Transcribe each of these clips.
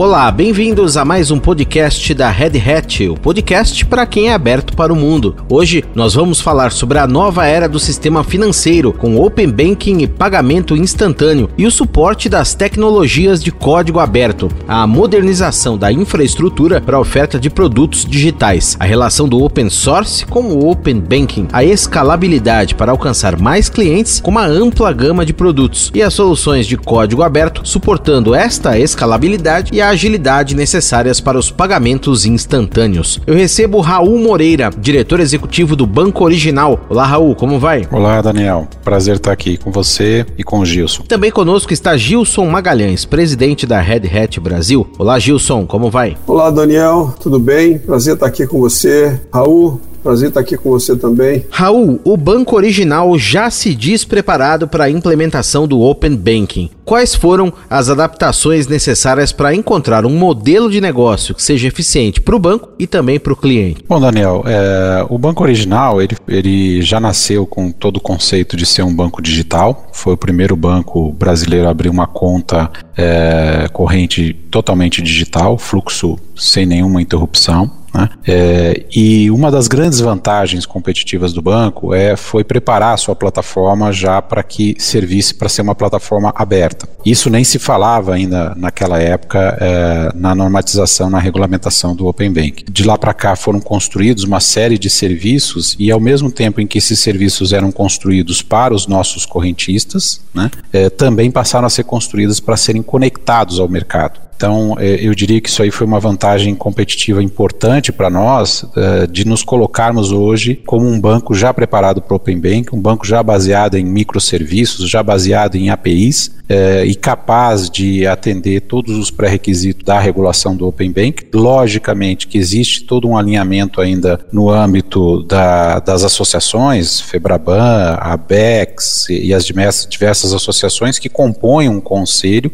Olá, bem-vindos a mais um podcast da Red Hat, o podcast para quem é aberto para o mundo. Hoje nós vamos falar sobre a nova era do sistema financeiro com Open Banking e pagamento instantâneo e o suporte das tecnologias de código aberto, a modernização da infraestrutura para a oferta de produtos digitais, a relação do open source com o Open Banking, a escalabilidade para alcançar mais clientes com uma ampla gama de produtos e as soluções de código aberto suportando esta escalabilidade e a agilidade necessárias para os pagamentos instantâneos. Eu recebo Raul Moreira, diretor executivo do Banco Original. Olá, Raul, como vai? Olá, Daniel. Prazer estar aqui com você e com o Gilson. Também conosco está Gilson Magalhães, presidente da Red Hat Brasil. Olá, Gilson, como vai? Olá, Daniel, tudo bem? Prazer estar aqui com você. Raul, Prazer estar aqui com você também. Raul, o banco original já se diz preparado para a implementação do Open Banking. Quais foram as adaptações necessárias para encontrar um modelo de negócio que seja eficiente para o banco e também para o cliente? Bom, Daniel, é, o banco original ele, ele já nasceu com todo o conceito de ser um banco digital. Foi o primeiro banco brasileiro a abrir uma conta é, corrente totalmente digital, fluxo sem nenhuma interrupção. Né? É, e uma das grandes vantagens competitivas do banco é, foi preparar a sua plataforma já para que servisse para ser uma plataforma aberta. Isso nem se falava ainda naquela época é, na normatização, na regulamentação do Open Bank. De lá para cá foram construídos uma série de serviços e ao mesmo tempo em que esses serviços eram construídos para os nossos correntistas, né, é, também passaram a ser construídos para serem conectados ao mercado. Então, é, eu diria que isso aí foi uma vantagem competitiva importante para nós, é, de nos colocarmos hoje como um banco já preparado para o Open Bank, um banco já baseado em microserviços, já baseado em APIs, é, e capaz de atender todos os pré-requisitos da regulação do Open Bank. Logicamente que existe todo um alinhamento ainda no âmbito da, das associações, FEBRABAN, ABEX e as diversas associações que compõem um conselho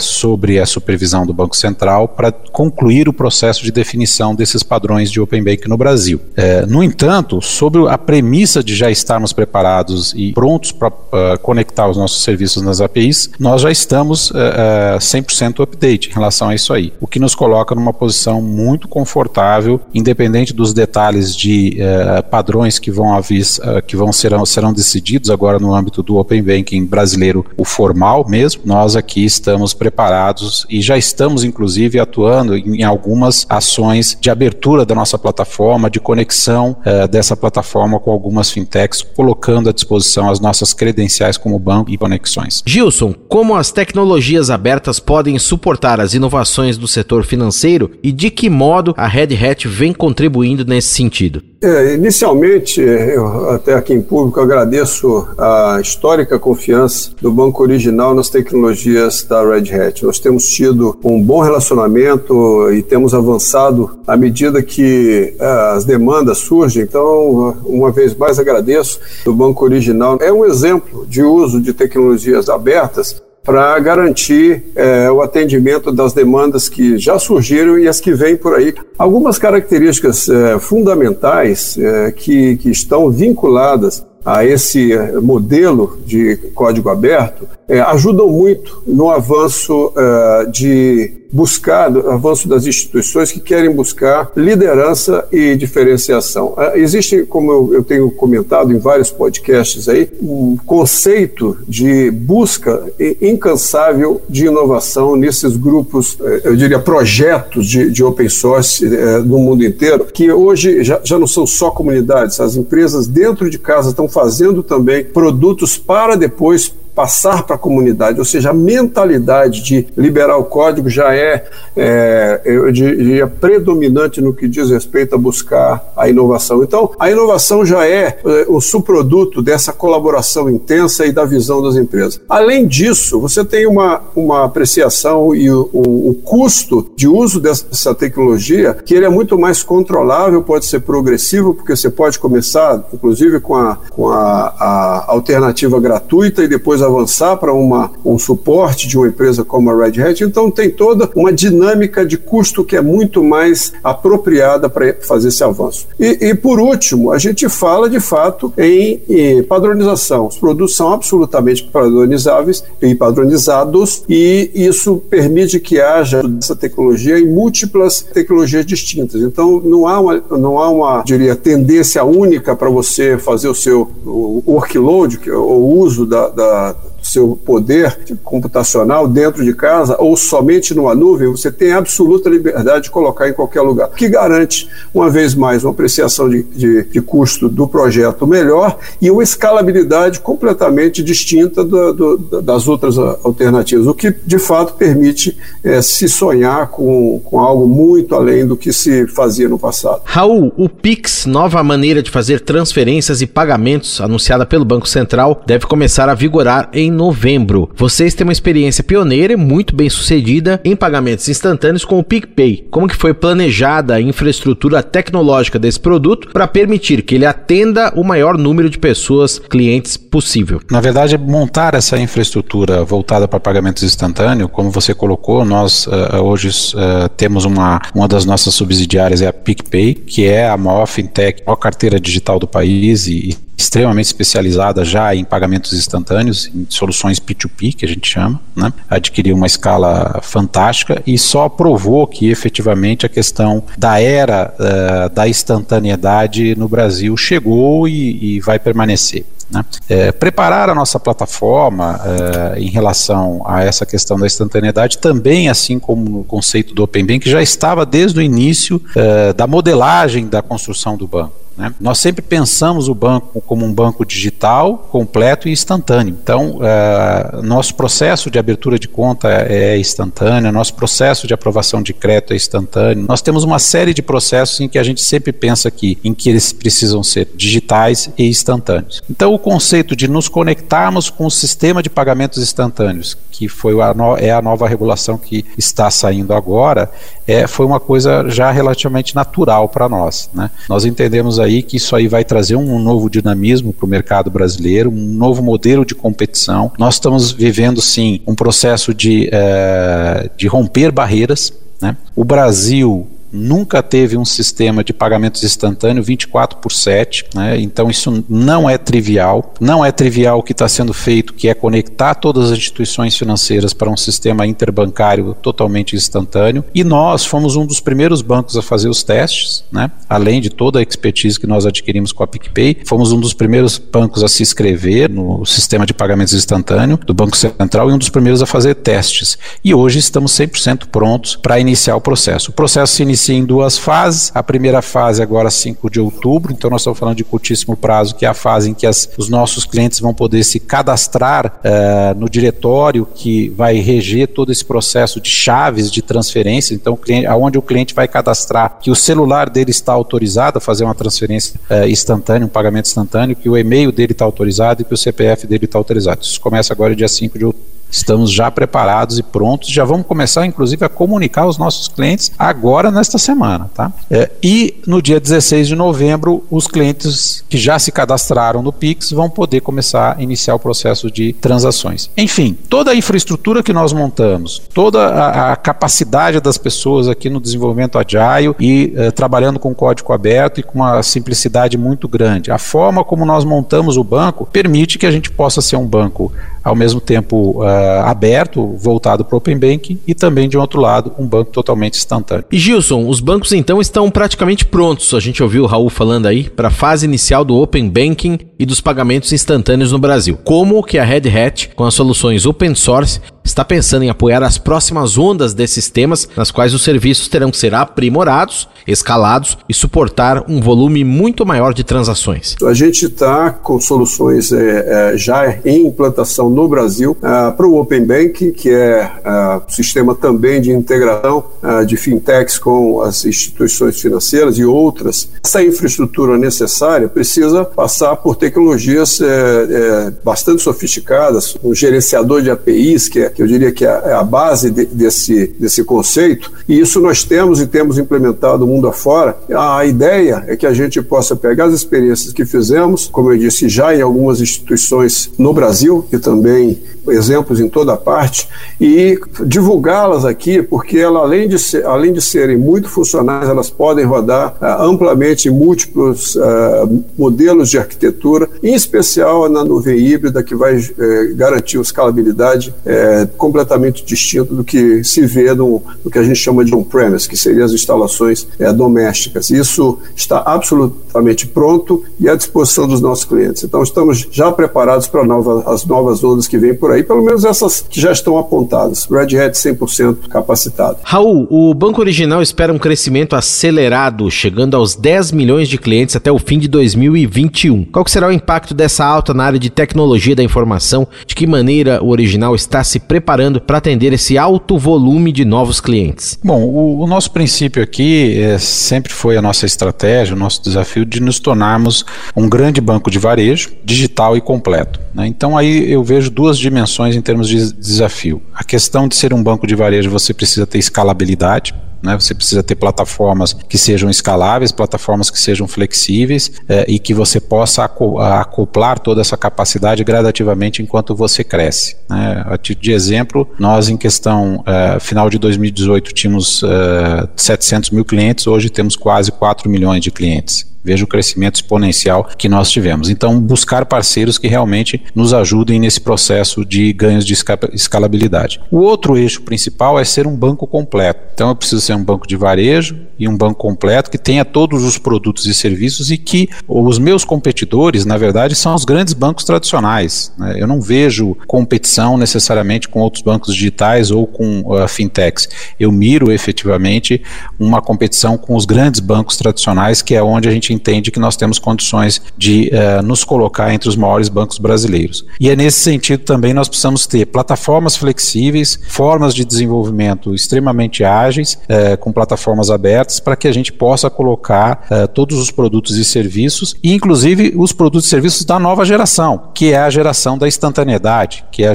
sobre a supervisão do Banco Central para concluir o processo de definição desses padrões de Open Bank no Brasil. É, no entanto, sobre a premissa de já estarmos preparados e prontos para uh, conectar os nossos serviços nas APIs, nós já estamos uh, uh, 100% update em relação a isso aí, o que nos coloca numa posição muito confortável, independente dos detalhes de uh, padrões que vão, avis, uh, que vão serão, serão decididos agora no âmbito do Open Banking brasileiro, o formal mesmo, nós aqui estamos preparados e já estamos inclusive atuando em algumas ações de abertura da nossa plataforma, de conexão uh, dessa plataforma com algumas fintechs, colocando à disposição as nossas credenciais como banco e conexões. Gilson, como as tecnologias abertas podem suportar as inovações do setor financeiro e de que modo a Red Hat vem contribuindo nesse sentido? É, inicialmente, eu até aqui em público agradeço a histórica confiança do banco original nas tecnologias da Red Hat. Nós temos tido um bom relacionamento e temos avançado à medida que é, as demandas surgem. Então, uma vez mais agradeço do banco original. É um exemplo de uso de tecnologias abertas para garantir é, o atendimento das demandas que já surgiram e as que vêm por aí. Algumas características é, fundamentais é, que, que estão vinculadas a esse modelo de código aberto é, ajudam muito no avanço é, de buscar, avanço das instituições que querem buscar liderança e diferenciação. É, existe, como eu, tenho comentado em vários podcasts aí, um conceito de busca incansável de inovação nesses grupos, é, eu diria, projetos de, de open source é, no mundo inteiro, que hoje já, já não são só comunidades, as empresas dentro de casa estão fazendo também produtos para depois passar para a comunidade, ou seja, a mentalidade de liberar o código já é, é, eu diria, predominante no que diz respeito a buscar a inovação. Então, a inovação já é, é o subproduto dessa colaboração intensa e da visão das empresas. Além disso, você tem uma, uma apreciação e o, o, custo de uso dessa tecnologia que ele é muito mais controlável, pode ser progressivo, porque você pode começar, inclusive, com a, com a, a alternativa gratuita e depois avançar para uma, um suporte de uma empresa como a Red Hat. Então, tem toda uma dinâmica de custo que é muito mais apropriada para fazer esse avanço. E, e, por último, a gente fala de fato em, em padronização. Os produtos são absolutamente padronizáveis e padronizados, e isso permite que haja essa tecnologia em múltiplas tecnologias distintas. Então, não há uma, não há uma diria, tendência única para você fazer o seu o workload, que é o uso da, da seu poder computacional dentro de casa ou somente numa nuvem, você tem absoluta liberdade de colocar em qualquer lugar, que garante, uma vez mais, uma apreciação de, de, de custo do projeto melhor e uma escalabilidade completamente distinta do, do, das outras alternativas, o que de fato permite é, se sonhar com, com algo muito além do que se fazia no passado. Raul, o Pix, nova maneira de fazer transferências e pagamentos anunciada pelo Banco Central, deve começar a vigorar em novembro. Vocês têm uma experiência pioneira e muito bem sucedida em pagamentos instantâneos com o PicPay. Como que foi planejada a infraestrutura tecnológica desse produto para permitir que ele atenda o maior número de pessoas, clientes possível? Na verdade, montar essa infraestrutura voltada para pagamentos instantâneos, como você colocou, nós uh, hoje uh, temos uma, uma das nossas subsidiárias é a PicPay, que é a maior fintech, a maior carteira digital do país e extremamente especializada já em pagamentos instantâneos, em soluções P2P, que a gente chama, né? adquiriu uma escala fantástica e só provou que efetivamente a questão da era uh, da instantaneidade no Brasil chegou e, e vai permanecer. Né? É, preparar a nossa plataforma é, em relação a essa questão da instantaneidade também, assim como o conceito do Open Bank, já estava desde o início é, da modelagem da construção do banco. Né? Nós sempre pensamos o banco como um banco digital, completo e instantâneo. Então, uh, nosso processo de abertura de conta é instantâneo, nosso processo de aprovação de crédito é instantâneo. Nós temos uma série de processos em que a gente sempre pensa aqui, em que eles precisam ser digitais e instantâneos. Então, o conceito de nos conectarmos com o sistema de pagamentos instantâneos, que foi a no, é a nova regulação que está saindo agora, é, foi uma coisa já relativamente natural para nós. Né? Nós entendemos aí que isso aí vai trazer um novo dinamismo para o mercado brasileiro, um novo modelo de competição. Nós estamos vivendo, sim, um processo de, é, de romper barreiras. Né? O Brasil nunca teve um sistema de pagamentos instantâneo 24 por 7, né? então isso não é trivial. Não é trivial o que está sendo feito, que é conectar todas as instituições financeiras para um sistema interbancário totalmente instantâneo. E nós fomos um dos primeiros bancos a fazer os testes, né? além de toda a expertise que nós adquirimos com a PicPay, fomos um dos primeiros bancos a se inscrever no sistema de pagamentos instantâneo do Banco Central e um dos primeiros a fazer testes. E hoje estamos 100% prontos para iniciar o processo. O processo se inicia em duas fases. A primeira fase agora 5 de outubro, então nós estamos falando de curtíssimo prazo, que é a fase em que as, os nossos clientes vão poder se cadastrar uh, no diretório que vai reger todo esse processo de chaves de transferência. Então, cliente, aonde o cliente vai cadastrar que o celular dele está autorizado a fazer uma transferência uh, instantânea, um pagamento instantâneo, que o e-mail dele está autorizado e que o CPF dele está autorizado. Isso começa agora dia 5 de outubro. Estamos já preparados e prontos, já vamos começar, inclusive, a comunicar aos nossos clientes agora nesta semana. Tá? É, e no dia 16 de novembro, os clientes que já se cadastraram no Pix vão poder começar a iniciar o processo de transações. Enfim, toda a infraestrutura que nós montamos, toda a, a capacidade das pessoas aqui no desenvolvimento agile e uh, trabalhando com código aberto e com uma simplicidade muito grande. A forma como nós montamos o banco permite que a gente possa ser um banco ao mesmo tempo uh, aberto, voltado para o Open Banking, e também, de outro lado, um banco totalmente instantâneo. E Gilson, os bancos então estão praticamente prontos, a gente ouviu o Raul falando aí, para a fase inicial do Open Banking e dos pagamentos instantâneos no Brasil. Como que a Red Hat, com as soluções open source, está pensando em apoiar as próximas ondas desses temas, nas quais os serviços terão que ser aprimorados, escalados e suportar um volume muito maior de transações. A gente está com soluções é, é, já em implantação no Brasil é, para o Open Banking, que é uh, sistema também de integração uh, de fintechs com as instituições financeiras e outras. Essa infraestrutura necessária precisa passar por tecnologias é, é, bastante sofisticadas, um gerenciador de APIs, que é que eu diria que é, é a base de, desse, desse conceito, e isso nós temos e temos implementado mundo afora. A ideia é que a gente possa pegar as experiências que fizemos, como eu disse, já em algumas instituições no Brasil e também exemplos em toda parte, e divulgá-las aqui, porque ela, além de, ser, além de serem muito funcionais, elas podem rodar uh, amplamente em múltiplos uh, modelos de arquitetura, em especial na nuvem híbrida, que vai uh, garantir uma escalabilidade eh, completamente distinta do que se vê no, no que a gente chama de on-premise, que seriam as instalações domésticas. Isso está absolutamente pronto e à disposição dos nossos clientes. Então, estamos já preparados para as novas ondas que vêm por aí, pelo menos essas que já estão apontadas. Red Hat 100% capacitado. Raul, o Banco Original espera um crescimento acelerado, chegando aos 10 milhões de clientes até o fim de 2021. Qual será o impacto dessa alta na área de tecnologia da informação? De que maneira o Original está se preparando para atender esse alto volume de novos clientes? Bom, o, o nosso princípio aqui é, sempre foi a nossa estratégia, o nosso desafio de nos tornarmos um grande banco de varejo, digital e completo. Né? Então aí eu vejo duas dimensões em termos de desafio. A questão de ser um banco de varejo, você precisa ter escalabilidade, né? Você precisa ter plataformas que sejam escaláveis, plataformas que sejam flexíveis eh, e que você possa acoplar toda essa capacidade gradativamente enquanto você cresce. Né? A título de exemplo, nós em questão eh, final de 2018 tínhamos eh, 700 mil clientes, hoje temos quase 4 milhões de clientes. Veja o crescimento exponencial que nós tivemos. Então, buscar parceiros que realmente nos ajudem nesse processo de ganhos de escalabilidade. O outro eixo principal é ser um banco completo. Então, eu preciso ser um banco de varejo e um banco completo que tenha todos os produtos e serviços e que os meus competidores, na verdade, são os grandes bancos tradicionais. Né? Eu não vejo competição necessariamente com outros bancos digitais ou com uh, fintechs. Eu miro efetivamente uma competição com os grandes bancos tradicionais, que é onde a gente entende que nós temos condições de uh, nos colocar entre os maiores bancos brasileiros. E é nesse sentido também nós precisamos ter plataformas flexíveis, formas de desenvolvimento extremamente ágeis, uh, com plataformas abertas, para que a gente possa colocar uh, todos os produtos e serviços, inclusive os produtos e serviços da nova geração, que é a geração da instantaneidade, que é a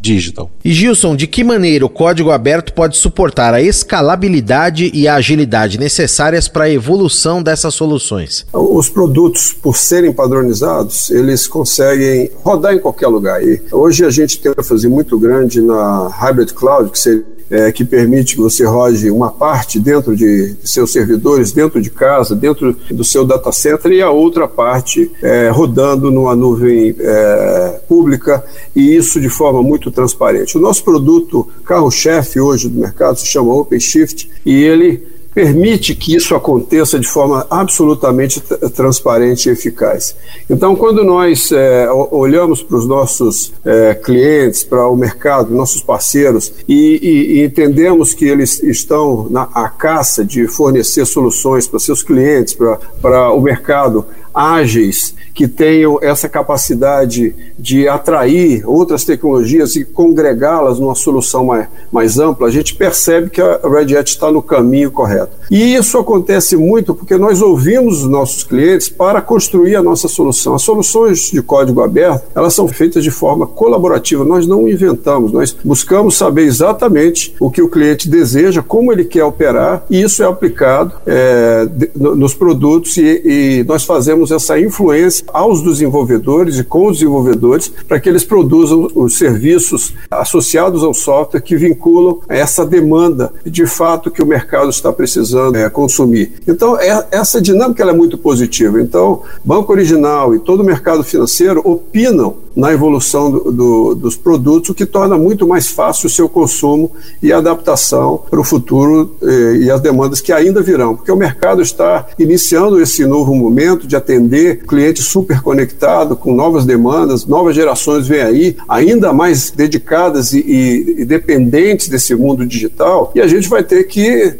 digital. E Gilson, de que maneira o código aberto pode suportar a escalabilidade e a agilidade necessárias para a evolução dessas soluções? Os produtos, por serem padronizados, eles conseguem rodar em qualquer lugar. E hoje a gente tem uma ênfase muito grande na hybrid cloud, que seria é, que permite que você rode uma parte dentro de seus servidores, dentro de casa, dentro do seu data center, e a outra parte é, rodando numa nuvem é, pública, e isso de forma muito transparente. O nosso produto carro-chefe hoje do mercado se chama OpenShift, e ele permite que isso aconteça de forma absolutamente transparente e eficaz. Então, quando nós é, olhamos para os nossos é, clientes, para o mercado, nossos parceiros, e, e, e, entendemos que eles estão na caça de fornecer soluções para seus clientes, para o mercado, ágeis, que tenham essa capacidade de atrair outras tecnologias e congregá-las numa solução mais, mais ampla, a gente percebe que a Red Hat está no caminho correto. E isso acontece muito porque nós ouvimos os nossos clientes para construir a nossa solução. As soluções de código aberto, elas são feitas de forma colaborativa, nós não inventamos, nós buscamos saber exatamente o que o cliente deseja, como ele quer operar, e isso é aplicado é, nos produtos e, e nós fazemos essa influência aos desenvolvedores e com os desenvolvedores para que eles produzam os serviços associados ao software que vinculam essa demanda de fato que o mercado está precisando é, consumir. Então, é, essa dinâmica é muito positiva. Então, Banco Original e todo o mercado financeiro opinam na evolução do, do, dos produtos, o que torna muito mais fácil o seu consumo e adaptação para o futuro eh, e as demandas que ainda virão, porque o mercado está iniciando esse novo momento de atender clientes super conectado com novas demandas, novas gerações vêm aí, ainda mais dedicadas e, e, e dependentes desse mundo digital, e a gente vai ter que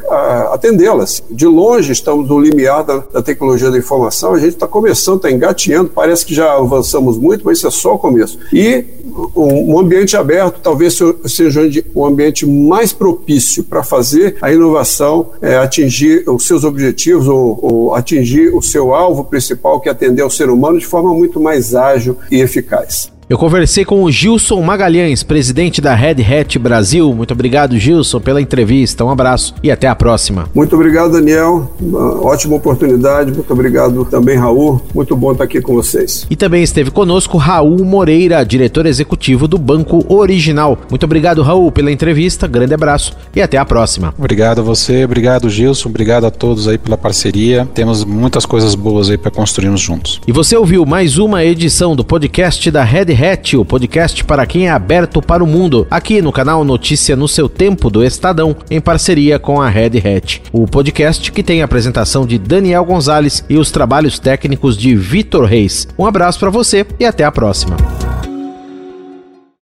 atendê-las. De longe estamos no limiar da, da tecnologia da informação, a gente está começando, está engateando, parece que já avançamos muito, mas isso é só o começo. E um ambiente aberto talvez seja o ambiente mais propício para fazer a inovação é, atingir os seus objetivos ou, ou, atingir o seu alvo principal, que é atender ao ser humano de forma muito mais ágil e eficaz. Eu conversei com o Gilson Magalhães, presidente da Red Hat Brasil. Muito obrigado, Gilson, pela entrevista. Um abraço e até a próxima. Muito obrigado, Daniel. Uma ótima oportunidade. Muito obrigado também, Raul. Muito bom estar aqui com vocês. E também esteve conosco Raul Moreira, diretor executivo do Banco Original. Muito obrigado, Raul, pela entrevista. Grande abraço e até a próxima. Obrigado a você, obrigado, Gilson. Obrigado a todos aí pela parceria. Temos muitas coisas boas aí para construirmos juntos. E você ouviu mais uma edição do podcast da Red Hat, o podcast para quem é aberto para o mundo, aqui no canal Notícia no seu tempo do Estadão, em parceria com a Red Hat. O podcast que tem a apresentação de Daniel Gonzalez e os trabalhos técnicos de Vitor Reis. Um abraço para você e até a próxima.